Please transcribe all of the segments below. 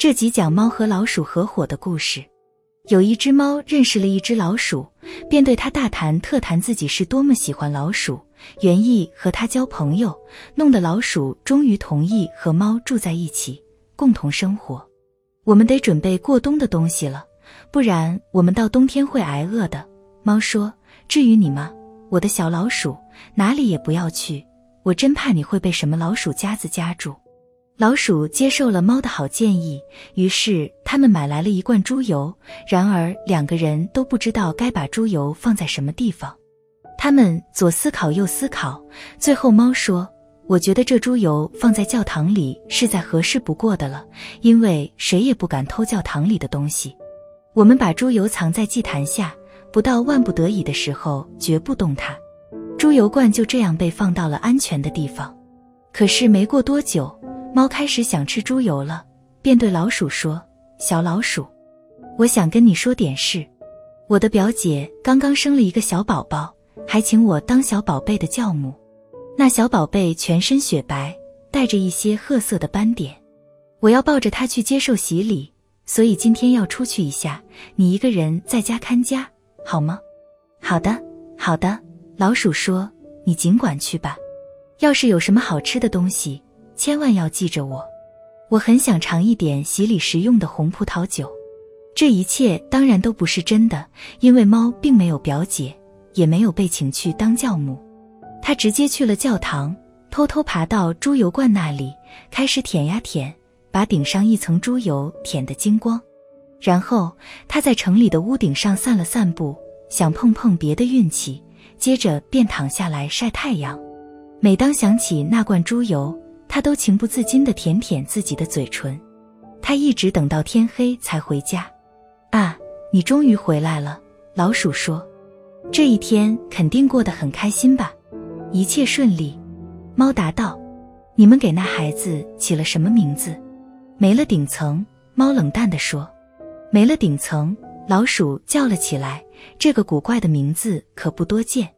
这集讲猫和老鼠合伙的故事。有一只猫认识了一只老鼠，便对它大谈特谈自己是多么喜欢老鼠，原意和它交朋友，弄得老鼠终于同意和猫住在一起，共同生活。我们得准备过冬的东西了，不然我们到冬天会挨饿的。猫说：“至于你吗，我的小老鼠，哪里也不要去，我真怕你会被什么老鼠夹子夹住。”老鼠接受了猫的好建议，于是他们买来了一罐猪油。然而两个人都不知道该把猪油放在什么地方。他们左思考右思考，最后猫说：“我觉得这猪油放在教堂里是再合适不过的了，因为谁也不敢偷教堂里的东西。我们把猪油藏在祭坛下，不到万不得已的时候绝不动它。”猪油罐就这样被放到了安全的地方。可是没过多久。猫开始想吃猪油了，便对老鼠说：“小老鼠，我想跟你说点事。我的表姐刚刚生了一个小宝宝，还请我当小宝贝的教母。那小宝贝全身雪白，带着一些褐色的斑点。我要抱着它去接受洗礼，所以今天要出去一下。你一个人在家看家，好吗？”“好的，好的。”老鼠说，“你尽管去吧。要是有什么好吃的东西。”千万要记着我，我很想尝一点洗礼时用的红葡萄酒。这一切当然都不是真的，因为猫并没有表姐，也没有被请去当教母。它直接去了教堂，偷偷爬到猪油罐那里，开始舔呀舔，把顶上一层猪油舔得精光。然后他在城里的屋顶上散了散步，想碰碰别的运气。接着便躺下来晒太阳。每当想起那罐猪油，他都情不自禁地舔舔自己的嘴唇，他一直等到天黑才回家。啊，你终于回来了，老鼠说。这一天肯定过得很开心吧？一切顺利。猫答道。你们给那孩子起了什么名字？没了顶层。猫冷淡地说。没了顶层。老鼠叫了起来。这个古怪的名字可不多见。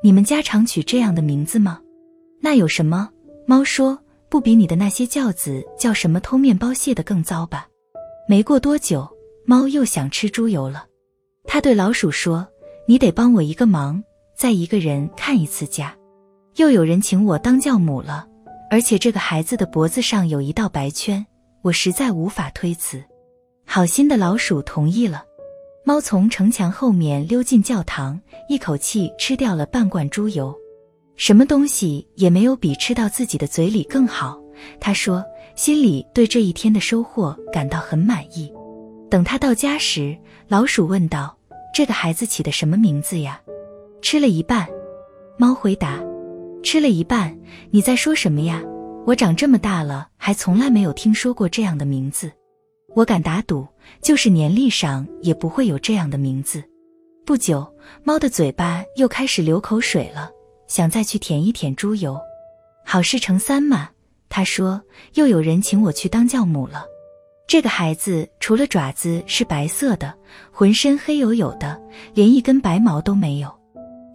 你们家常取这样的名字吗？那有什么？猫说。不比你的那些教子叫什么偷面包屑的更糟吧？没过多久，猫又想吃猪油了。他对老鼠说：“你得帮我一个忙，再一个人看一次家。又有人请我当教母了，而且这个孩子的脖子上有一道白圈，我实在无法推辞。”好心的老鼠同意了。猫从城墙后面溜进教堂，一口气吃掉了半罐猪油。什么东西也没有比吃到自己的嘴里更好。他说，心里对这一天的收获感到很满意。等他到家时，老鼠问道：“这个孩子起的什么名字呀？”吃了一半，猫回答：“吃了一半。”你在说什么呀？我长这么大了，还从来没有听说过这样的名字。我敢打赌，就是年历上也不会有这样的名字。不久，猫的嘴巴又开始流口水了。想再去舔一舔猪油，好事成三嘛。他说：“又有人请我去当教母了。这个孩子除了爪子是白色的，浑身黑黝黝的，连一根白毛都没有。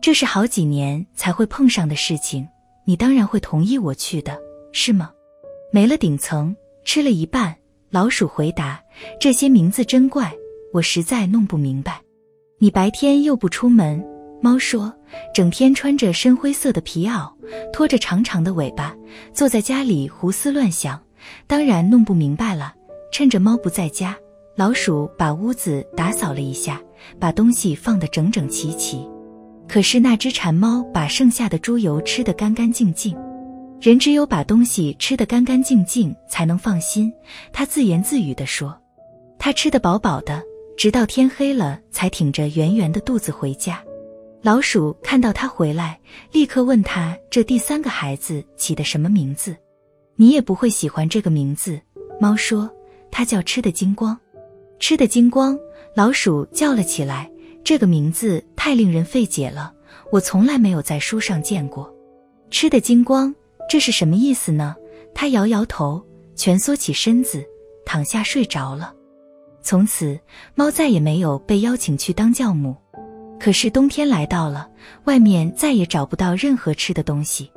这是好几年才会碰上的事情。你当然会同意我去的，是吗？”没了顶层，吃了一半。老鼠回答：“这些名字真怪，我实在弄不明白。你白天又不出门。”猫说：“整天穿着深灰色的皮袄，拖着长长的尾巴，坐在家里胡思乱想，当然弄不明白了。”趁着猫不在家，老鼠把屋子打扫了一下，把东西放得整整齐齐。可是那只馋猫把剩下的猪油吃得干干净净。人只有把东西吃得干干净净，才能放心。他自言自语地说：“他吃得饱饱的，直到天黑了，才挺着圆圆的肚子回家。”老鼠看到他回来，立刻问他：“这第三个孩子起的什么名字？你也不会喜欢这个名字。”猫说：“它叫吃的精光，吃的精光。”老鼠叫了起来：“这个名字太令人费解了，我从来没有在书上见过。吃的精光，这是什么意思呢？”它摇摇头，蜷缩起身子，躺下睡着了。从此，猫再也没有被邀请去当教母。可是冬天来到了，外面再也找不到任何吃的东西。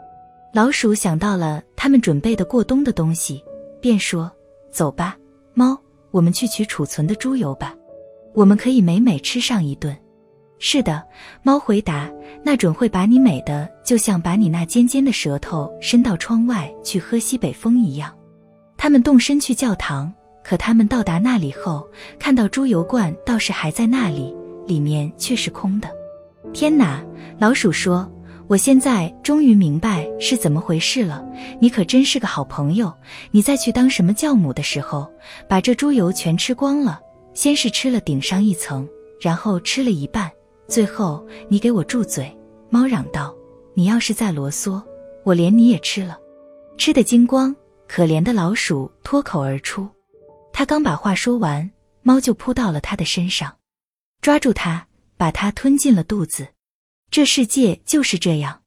老鼠想到了他们准备的过冬的东西，便说：“走吧，猫，我们去取储存的猪油吧，我们可以美美吃上一顿。是的，猫回答，那准会把你美的，就像把你那尖尖的舌头伸到窗外去喝西北风一样。他们动身去教堂，可他们到达那里后，看到猪油罐倒是还在那里，里面却是空的。天哪！老鼠说。我现在终于明白是怎么回事了。你可真是个好朋友。你再去当什么教母的时候，把这猪油全吃光了。先是吃了顶上一层，然后吃了一半，最后你给我住嘴！猫嚷道：“你要是再啰嗦，我连你也吃了。”吃得精光，可怜的老鼠脱口而出。他刚把话说完，猫就扑到了他的身上，抓住它，把它吞进了肚子。这世界就是这样。